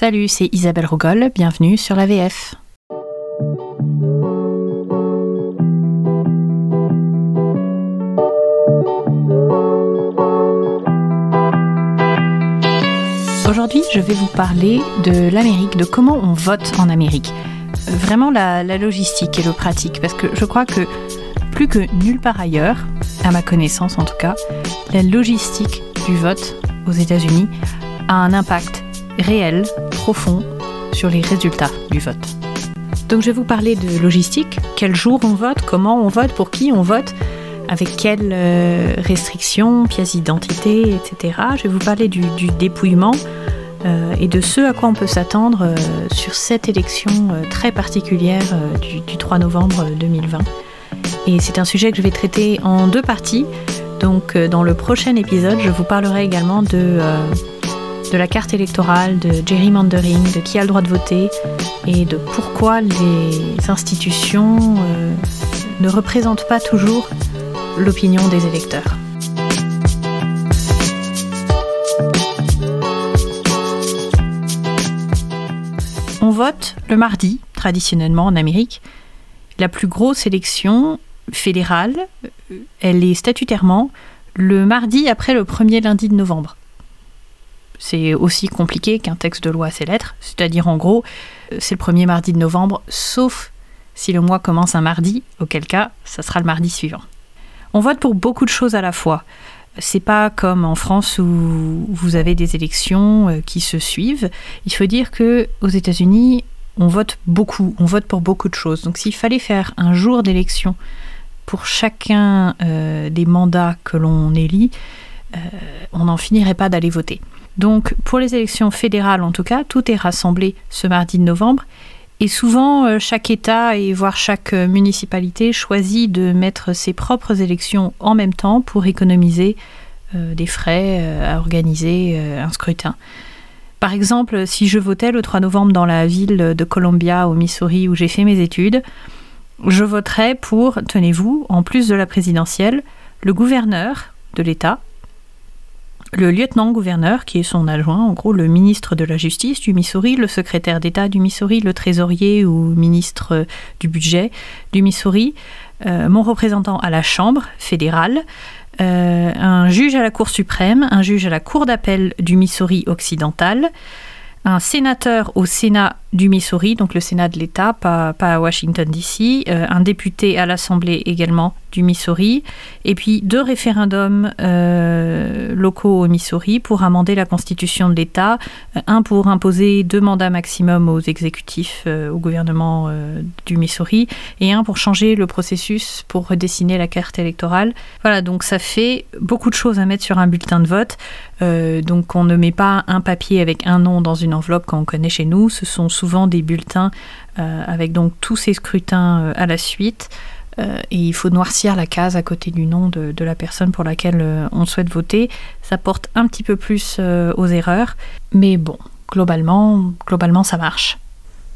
Salut, c'est Isabelle Rogol, bienvenue sur la VF. Aujourd'hui, je vais vous parler de l'Amérique, de comment on vote en Amérique. Vraiment la, logistique et le pratique, parce que je crois que plus que nulle part ailleurs, à ma connaissance en tout cas, la logistique du vote aux États-Unis a un impact réel, sur les résultats du vote. Donc je vais vous parler de logistique, quel jour on vote, comment on vote, pour qui on vote, avec quelles euh, restrictions, pièces d'identité, etc. Je vais vous parler du, dépouillement euh, et de ce à quoi on peut s'attendre euh, sur cette élection très particulière du, du 3 novembre 2020. Et c'est un sujet que je vais traiter en deux parties. Donc dans le prochain épisode, je vous parlerai également de, de la carte électorale, de gerrymandering, de qui a le droit de voter et de pourquoi les institutions euh, ne représentent pas toujours l'opinion des électeurs. On vote le mardi, traditionnellement en Amérique. La plus grosse élection fédérale, elle est statutairement le mardi après le premier lundi de novembre. C'est aussi compliqué qu'un texte de loi à ses lettres, c'est-à-dire en gros, c'est le premier mardi de novembre, sauf si le mois commence un mardi, auquel cas, ça sera le mardi suivant. On vote pour beaucoup de choses à la fois. C'est pas comme en France où vous avez des élections euh, qui se suivent. Il faut dire que aux États-Unis, on vote beaucoup, on vote pour beaucoup de choses. Donc s'il fallait faire un jour d'élection pour chacun euh, des mandats que l'on élit, euh, on n'en finirait pas d'aller voter. Donc pour les élections fédérales en tout cas, tout est rassemblé ce mardi de novembre et souvent euh, chaque État et voire chaque euh, municipalité choisit de mettre ses propres élections en même temps pour économiser euh, des frais euh, à organiser euh, un scrutin. Par exemple, si je votais le 3 novembre dans la ville de Columbia au Missouri où j'ai fait mes études, je voterais pour, tenez-vous, en plus de la présidentielle, le gouverneur de l'État, le lieutenant-gouverneur, qui est son adjoint, en gros le ministre de la Justice du Missouri, le secrétaire d'État du Missouri, le trésorier ou ministre du budget du Missouri, euh, mon représentant à la Chambre fédérale, euh, un juge à la Cour suprême, un juge à la Cour d'appel du Missouri occidental, un sénateur au Sénat du Missouri, donc le Sénat de l'État, pas, à Washington DC, euh, un député à l'Assemblée également du Missouri, et puis deux référendums euh, locaux au Missouri pour amender la constitution de l'État, euh, un pour imposer deux mandats maximum aux exécutifs, au gouvernement du Missouri, et un pour changer le processus pour redessiner la carte électorale. Voilà, donc ça fait beaucoup de choses à mettre sur un bulletin de vote. Donc on ne met pas un papier avec un nom dans une enveloppe qu'on connaît chez nous, ce sont souvent des bulletins euh, avec donc tous ces scrutins euh, à la suite. Euh, et il faut noircir la case à côté du nom de, la personne pour laquelle on souhaite voter. Ça porte un petit peu plus aux erreurs, mais bon, globalement, globalement ça marche.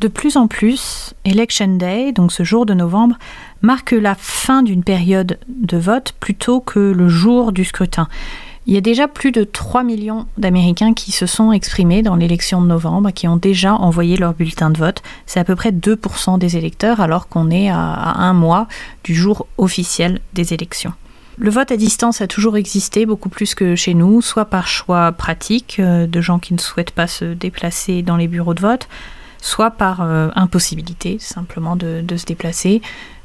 De plus en plus, Election Day, donc ce jour de novembre, marque la fin d'une période de vote plutôt que le jour du scrutin. Il y a déjà plus de 3 millions d'Américains qui se sont exprimés dans l'élection de novembre, qui ont déjà envoyé leur bulletin de vote. C'est à peu près 2% des électeurs, alors qu'on est à, un mois du jour officiel des élections. Le vote à distance a toujours existé, beaucoup plus que chez nous, soit par choix pratique euh, de gens qui ne souhaitent pas se déplacer dans les bureaux de vote, soit par euh, impossibilité simplement de se déplacer,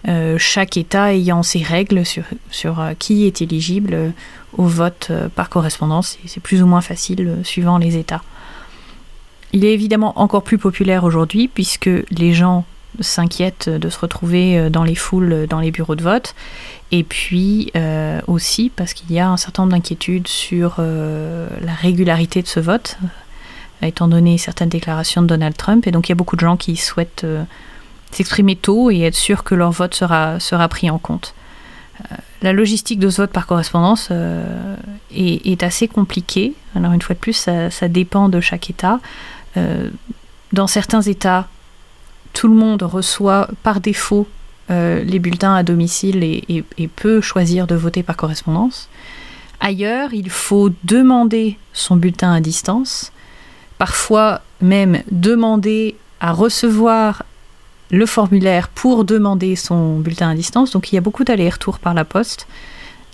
euh, chaque État ayant ses règles sur, sur euh, qui est éligible euh, au vote par correspondance, c'est plus ou moins facile suivant les États. Il est évidemment encore plus populaire aujourd'hui puisque les gens s'inquiètent de se retrouver dans les foules, dans les bureaux de vote, et puis aussi parce qu'il y a un certain nombre d'inquiétudes sur la régularité de ce vote, étant donné certaines déclarations de Donald Trump, et donc il y a beaucoup de gens qui souhaitent s'exprimer tôt et être sûr que leur vote sera, sera pris en compte. Euh, la logistique de ce vote par correspondance euh, est, assez compliquée. Alors une fois de plus, ça, dépend de chaque État. Euh, dans certains États, tout le monde reçoit par défaut les bulletins à domicile et peut choisir de voter par correspondance. Ailleurs, il faut demander son bulletin à distance. Parfois, même demander à recevoir le formulaire pour demander son bulletin à distance. Donc il y a beaucoup d'allers-retours par la poste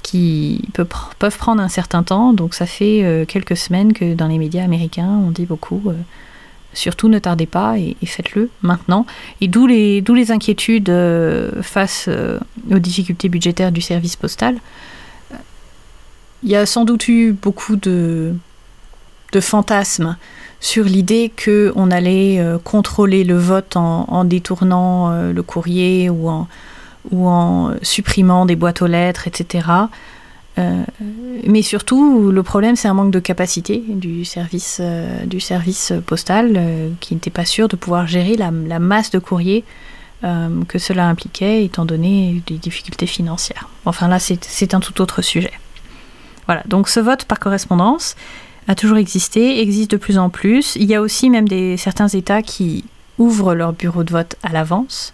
qui peuvent prendre un certain temps. Donc ça fait euh, quelques semaines que dans les médias américains, on dit beaucoup, euh, surtout ne tardez pas et, faites-le maintenant. Et d'où les, inquiétudes euh, face aux difficultés budgétaires du service postal. Il y a sans doute eu beaucoup de fantasmes sur l'idée qu'on allait contrôler le vote en, détournant le courrier ou en, supprimant des boîtes aux lettres, etc. Euh, mais surtout, le problème, c'est un manque de capacité du service, euh, postal euh, qui n'était pas sûr de pouvoir gérer la, masse de courriers que cela impliquait, étant donné des difficultés financières. Enfin là, c'est un tout autre sujet. Voilà, donc ce vote par correspondance a toujours existé, existe de plus en plus. Il y a aussi même des, certains États qui ouvrent leur bureau de vote à l'avance.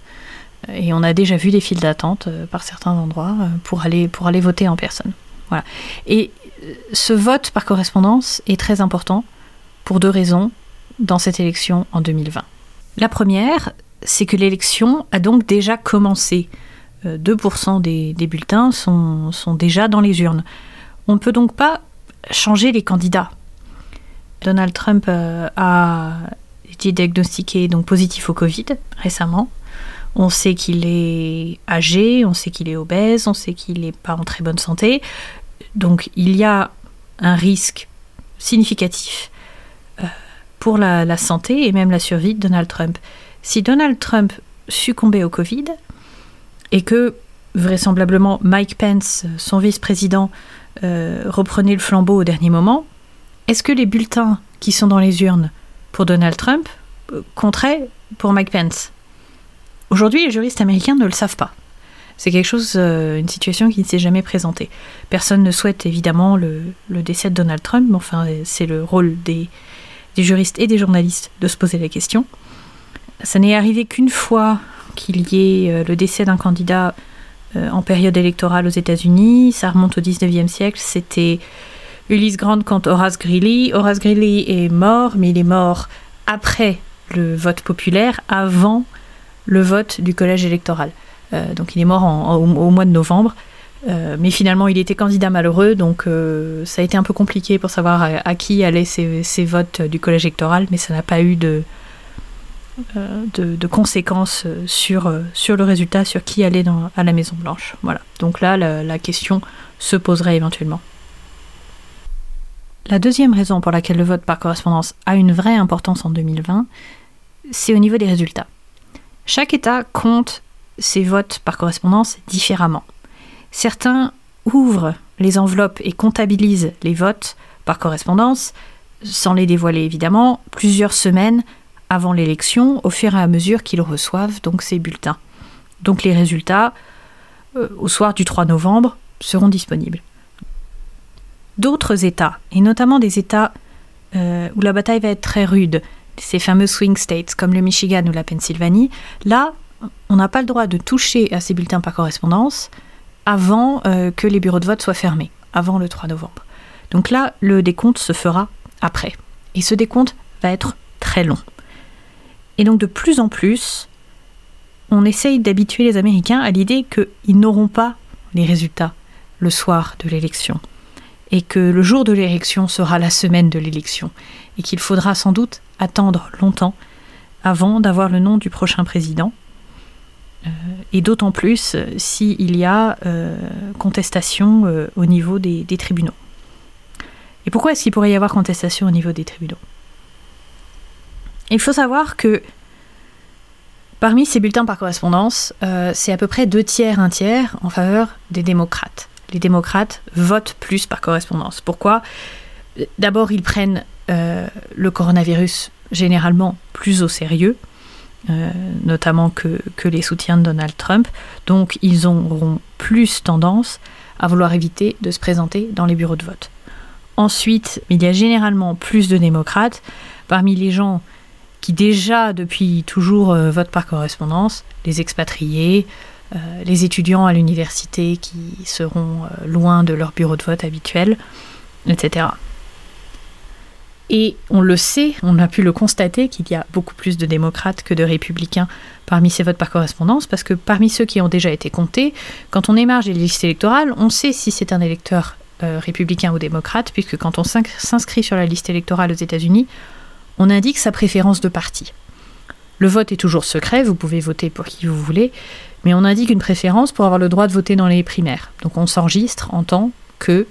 Et on a déjà vu des files d'attente euh, par certains endroits euh, pour aller, pour aller voter en personne. Voilà. Et euh, ce vote par correspondance est très important pour deux raisons dans cette élection en 2020. La première, c'est que l'élection a donc déjà commencé. 2% des, des, bulletins sont, sont, déjà dans les urnes. On ne peut donc pas changer les candidats. Donald Trump a été diagnostiqué donc positif au Covid récemment. On sait qu'il est âgé, on sait qu'il est obèse, on sait qu'il n'est pas en très bonne santé. Donc il y a un risque significatif euh, pour la, santé et même la survie de Donald Trump. Si Donald Trump succombait au Covid et que vraisemblablement Mike Pence, son vice-président, euh, reprenait le flambeau au dernier moment, est-ce que les bulletins qui sont dans les urnes pour Donald Trump euh, compteraient pour Mike Pence? Aujourd'hui, les juristes américains ne le savent pas. C'est quelque chose, euh, une situation qui ne s'est jamais présentée. Personne ne souhaite évidemment le, décès de Donald Trump, mais enfin, c'est le rôle des, juristes et des journalistes de se poser la question. Ça n'est arrivé qu'une fois qu'il y ait le décès d'un candidat en période électorale aux États-Unis. Ça remonte au 19e siècle. C'était Ulysse Grant contre Horace Greeley. Horace Greeley est mort, mais il est mort après le vote populaire, avant le vote du collège électoral. Euh, donc il est mort au, mois de novembre. Euh, mais finalement, il était candidat malheureux, donc euh, ça a été un peu compliqué pour savoir à, qui allaient ces, votes du collège électoral, mais ça n'a pas eu de, de, conséquences sur, sur le résultat, sur qui allait à la Maison Blanche. Voilà. Donc là, la question se poserait éventuellement. La deuxième raison pour laquelle le vote par correspondance a une vraie importance en 2020, c'est au niveau des résultats. Chaque État compte ses votes par correspondance différemment. Certains ouvrent les enveloppes et comptabilisent les votes par correspondance, sans les dévoiler évidemment, plusieurs semaines avant l'élection, au fur et à mesure qu'ils reçoivent donc ces bulletins. Donc les résultats, euh, au soir du 3 novembre, seront disponibles. D'autres États, et notamment des États euh, où la bataille va être très rude, ces fameux swing states comme le Michigan ou la Pennsylvanie, là, on n'a pas le droit de toucher à ces bulletins par correspondance avant euh, que les bureaux de vote soient fermés, avant le 3 novembre. Donc là, le décompte se fera après. Et ce décompte va être très long. Et donc de plus en plus, on essaye d'habituer les Américains à l'idée qu'ils n'auront pas les résultats le soir de l'élection. Et que le jour de l'élection sera la semaine de l'élection. Et qu'il faudra sans doute attendre longtemps avant d'avoir le nom du prochain président. Euh, et d'autant plus euh, s'il y a euh, contestation au niveau des, tribunaux. Et pourquoi est-ce qu'il pourrait y avoir contestation au niveau des tribunaux? Il faut savoir que parmi ces bulletins par correspondance, c'est à peu près deux tiers, un tiers en faveur des démocrates. Les démocrates votent plus par correspondance. Pourquoi? D'abord, ils prennent euh, le coronavirus généralement plus au sérieux, euh, notamment que, que, les soutiens de Donald Trump. Donc ils auront plus tendance à vouloir éviter de se présenter dans les bureaux de vote. Ensuite, il y a généralement plus de démocrates parmi les gens qui déjà depuis toujours euh, votent par correspondance, les expatriés, les étudiants à l'université qui seront loin de leur bureau de vote habituel, etc. Et on le sait, on a pu le constater qu'il y a beaucoup plus de démocrates que de républicains parmi ces votes par correspondance, parce que parmi ceux qui ont déjà été comptés, quand on émarge les listes électorales, on sait si c'est un électeur euh, républicain ou démocrate, puisque quand on s'inscrit sur la liste électorale aux États-Unis, on indique sa préférence de parti. Le vote est toujours secret, vous pouvez voter pour qui vous voulez, mais on indique une préférence pour avoir le droit de voter dans les primaires. Donc on s'enregistre en tant que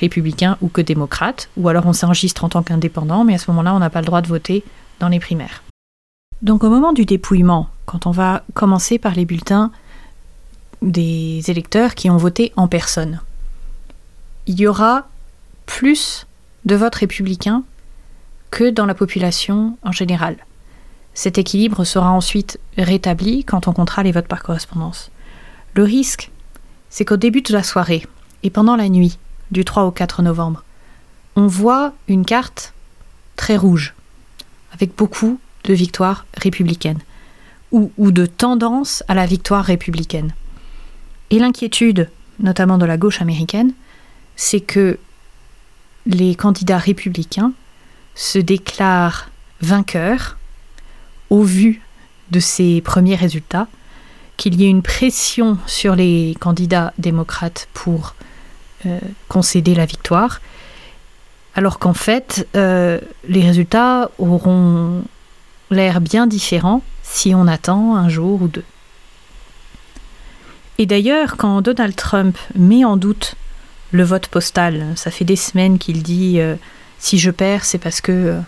républicain ou que démocrate, ou alors on s'enregistre en tant qu'indépendant, mais à ce moment-là, on n'a pas le droit de voter dans les primaires. Donc au moment du dépouillement, quand on va commencer par les bulletins des électeurs qui ont voté en personne, il y aura plus de votes républicains que dans la population en général. Cet équilibre sera ensuite rétabli quand on comptera les votes par correspondance. Le risque, c'est qu'au début de la soirée et pendant la nuit, du 3 au 4 novembre, on voit une carte très rouge, avec beaucoup de victoires républicaines, ou, ou de tendance à la victoire républicaine. Et l'inquiétude, notamment de la gauche américaine, c'est que les candidats républicains se déclarent vainqueurs au vu de ces premiers résultats, qu'il y ait une pression sur les candidats démocrates pour euh, concéder la victoire, alors qu'en fait, euh, les résultats auront l'air bien différents si on attend un jour ou deux. Et d'ailleurs, quand Donald Trump met en doute le vote postal, ça fait des semaines qu'il dit euh, si je perds, c'est parce que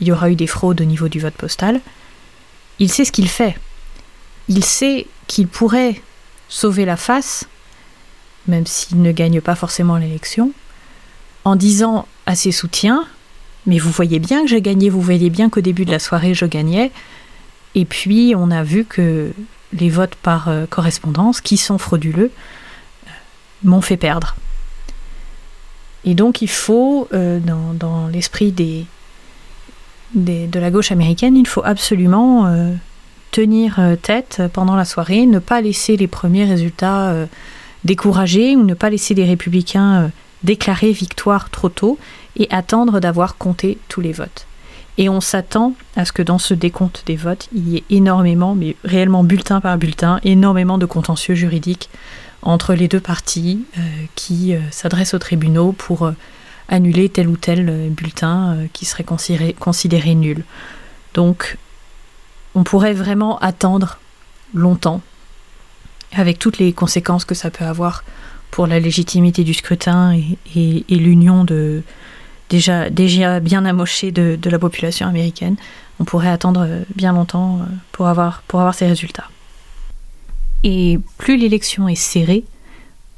il y aura eu des fraudes au niveau du vote postal. Il sait ce qu'il fait. Il sait qu'il pourrait sauver la face même s'il ne gagne pas forcément l'élection, en disant à ses soutiens Mais vous voyez bien que j'ai gagné, vous voyez bien qu'au début de la soirée je gagnais. Et puis on a vu que les votes par euh, correspondance, qui sont frauduleux, euh, m'ont fait perdre. Et donc il faut, euh, dans, l'esprit de la gauche américaine, il faut absolument tenir tête pendant la soirée, ne pas laisser les premiers résultats décourager ou ne pas laisser les républicains euh, déclarer victoire trop tôt et attendre d'avoir compté tous les votes. Et on s'attend à ce que dans ce décompte des votes, il y ait énormément, mais réellement bulletin par bulletin, énormément de contentieux juridiques entre les deux parties euh, qui euh, s'adressent aux tribunaux pour annuler tel ou tel bulletin qui serait considéré, nul. Donc, on pourrait vraiment attendre longtemps avec toutes les conséquences que ça peut avoir pour la légitimité du scrutin et, l'union de déjà, déjà bien amochée de, la population américaine, on pourrait attendre bien longtemps euh, pour avoir, pour avoir ces résultats. Et plus l'élection est serrée,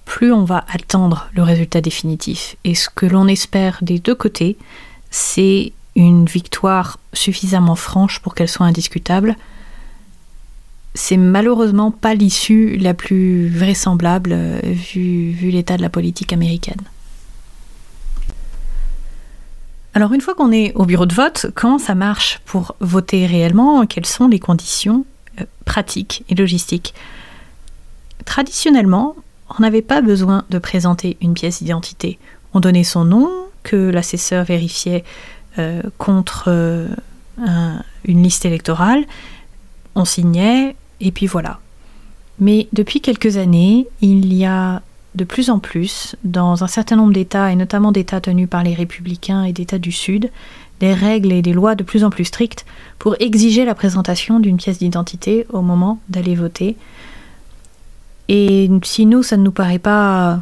plus on va attendre le résultat définitif. Et ce que l'on espère des deux côtés, c'est une victoire suffisamment franche pour qu'elle soit indiscutable, c'est malheureusement pas l'issue la plus vraisemblable euh, vu, l'état de la politique américaine. Alors une fois qu'on est au bureau de vote, comment ça marche pour voter réellement Quelles sont les conditions euh, pratiques et logistiques? Traditionnellement, on n'avait pas besoin de présenter une pièce d'identité. On donnait son nom, que l'assesseur vérifiait euh, contre une liste électorale, on signait, et puis voilà. Mais depuis quelques années, il y a de plus en plus, dans un certain nombre d'États, et notamment d'États tenus par les républicains et d'États du Sud, des règles et des lois de plus en plus strictes pour exiger la présentation d'une pièce d'identité au moment d'aller voter. Et si nous, ça ne nous paraît pas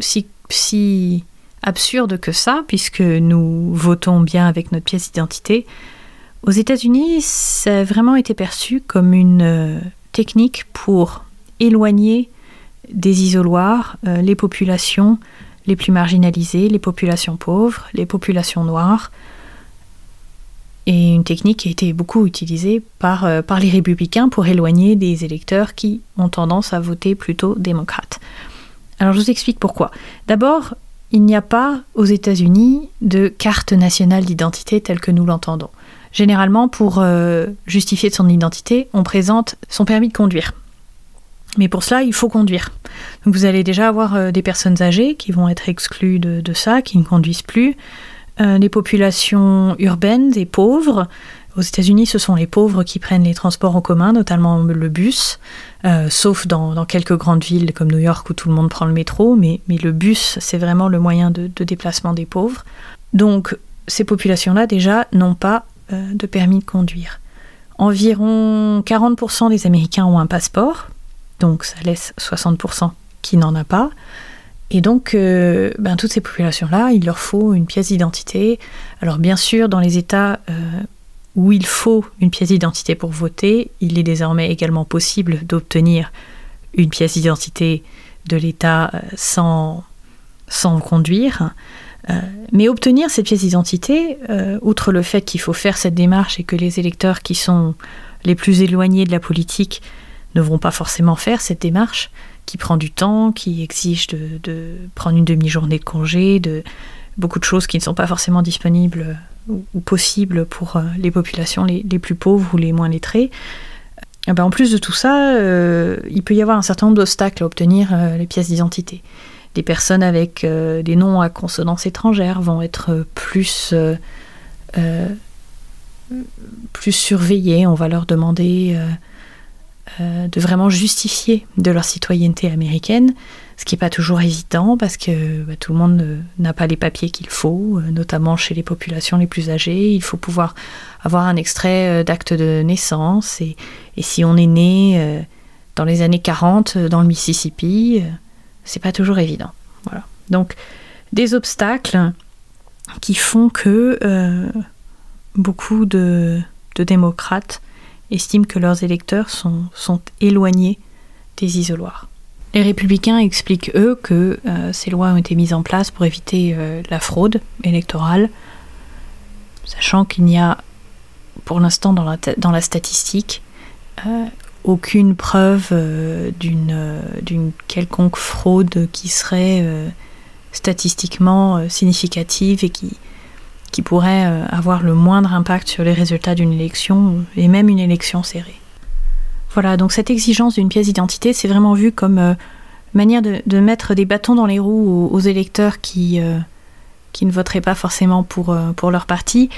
si, absurde que ça, puisque nous votons bien avec notre pièce d'identité, aux États-Unis, ça a vraiment été perçu comme une euh, technique pour éloigner des isoloirs euh, les populations les plus marginalisées, les populations pauvres, les populations noires. Et une technique qui a été beaucoup utilisée par, euh, par les républicains pour éloigner des électeurs qui ont tendance à voter plutôt démocrate. Alors je vous explique pourquoi. D'abord, il n'y a pas aux États-Unis de carte nationale d'identité telle que nous l'entendons. Généralement, pour euh, justifier son identité, on présente son permis de conduire. Mais pour cela, il faut conduire. Vous allez déjà avoir euh, des personnes âgées qui vont être exclues de, ça, qui ne conduisent plus. Euh, les populations urbaines et pauvres. Aux États-Unis, ce sont les pauvres qui prennent les transports en commun, notamment le bus, euh, sauf dans, quelques grandes villes comme New York où tout le monde prend le métro, mais, le bus, c'est vraiment le moyen de, déplacement des pauvres. Donc, ces populations-là, déjà, n'ont pas euh, de permis de conduire. Environ 40% des Américains ont un passeport, donc ça laisse 60% qui n'en a pas. Et donc, euh, ben, toutes ces populations-là, il leur faut une pièce d'identité. Alors bien sûr, dans les États euh, où il faut une pièce d'identité pour voter, il est désormais également possible d'obtenir une pièce d'identité de l'État euh, sans, sans conduire. mais obtenir cette pièce d'identité, outre le fait qu'il faut faire cette démarche et que les électeurs qui sont les plus éloignés de la politique ne vont pas forcément faire cette démarche, qui prend du temps, qui exige de, prendre une demi-journée de congé, de beaucoup de choses qui ne sont pas forcément disponibles ou, possibles pour euh, les populations les, plus pauvres ou les moins lettrées. Eh ben, en plus de tout ça, euh, il peut y avoir un certain nombre d'obstacles à obtenir euh, les pièces d'identité. Des personnes avec des noms à consonance étrangère vont être plus, plus surveillées. On va leur demander euh, de vraiment justifier de leur citoyenneté américaine, ce qui n'est pas toujours évident parce que bah, tout le monde n'a pas les papiers qu'il faut, euh, notamment chez les populations les plus âgées. Il faut pouvoir avoir un extrait euh, d'acte de naissance et, si on est né dans les années 40 dans le Mississippi, c'est pas toujours évident. Voilà. Donc des obstacles qui font que beaucoup de démocrates estiment que leurs électeurs sont, éloignés des isoloirs. Les républicains expliquent, eux, que euh, ces lois ont été mises en place pour éviter euh, la fraude électorale, sachant qu'il n'y a, pour l'instant, dans la, dans la statistique, euh, aucune preuve d'une quelconque fraude qui serait statistiquement significative et qui, qui pourrait euh, avoir le moindre impact sur les résultats d'une élection et même une élection serrée. Voilà, donc cette exigence d'une pièce d'identité, c'est vraiment vu comme euh, manière de, mettre des bâtons dans les roues aux, électeurs qui, euh, qui ne voteraient pas forcément pour, pour leur parti.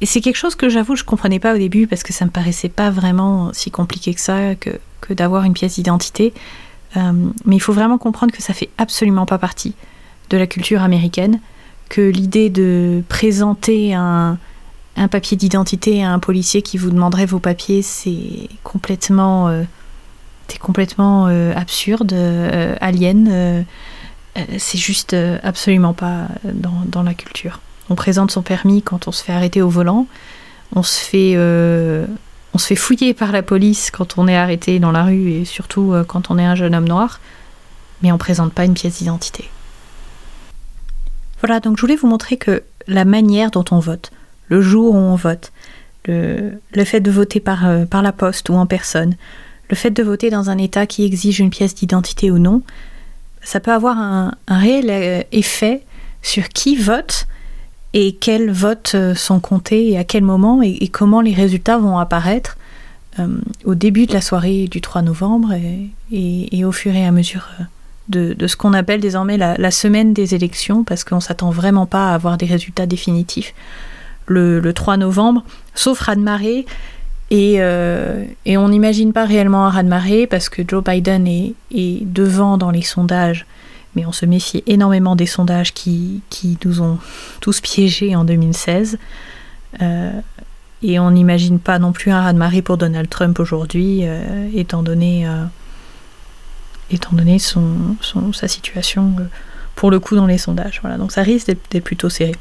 Et c'est quelque chose que j'avoue, je ne comprenais pas au début parce que ça me paraissait pas vraiment si compliqué que ça, que, que d'avoir une pièce d'identité. mais il faut vraiment comprendre que ça fait absolument pas partie de la culture américaine que l'idée de présenter un, papier d'identité à un policier qui vous demanderait vos papiers, c'est complètement, euh, complètement euh, absurde, euh, alien. c'est juste absolument pas dans, dans, la culture. On présente son permis quand on se fait arrêter au volant. On se fait, on se fait fouiller par la police quand on est arrêté dans la rue et surtout quand on est un jeune homme noir. Mais on présente pas une pièce d'identité. Voilà, donc je voulais vous montrer que la manière dont on vote, le jour où on vote, le, fait de voter par, euh, par la poste ou en personne, le fait de voter dans un État qui exige une pièce d'identité ou non, ça peut avoir un, réel euh, effet sur qui vote et quels votes euh, sont comptés et à quel moment et, comment les résultats vont apparaître au début de la soirée du 3 novembre et, au fur et à mesure de, ce qu'on appelle désormais la, semaine des élections, parce qu'on ne s'attend vraiment pas à avoir des résultats définitifs le, 3 novembre, sauf raz-de-marée. Et, euh, et, on n'imagine pas réellement un raz-de-marée parce que Joe Biden est, devant dans les sondages, mais on se méfie énormément des sondages qui, nous ont tous piégés en 2016. Euh, et on n'imagine pas non plus un raz-de-marée pour Donald Trump aujourd'hui, euh, étant donné étant donné son, sa situation euh, pour le coup dans les sondages. Voilà, donc ça risque d'être plutôt serré.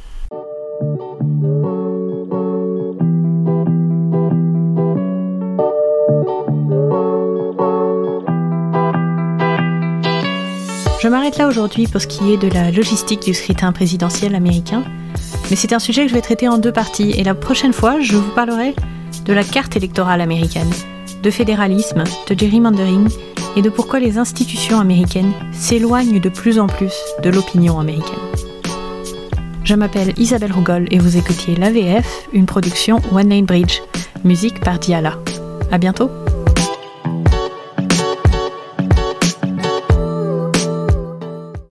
Je m'arrête là aujourd'hui pour ce qui est de la logistique du scrutin présidentiel américain, mais c'est un sujet que je vais traiter en deux parties, et la prochaine fois, je vous parlerai de la carte électorale américaine, de fédéralisme, de gerrymandering et de pourquoi les institutions américaines s'éloignent de plus en plus de l'opinion américaine. Je m'appelle Isabelle Rougol et vous écoutiez l'AVF, une production One Lane Bridge, musique par Diala. À bientôt!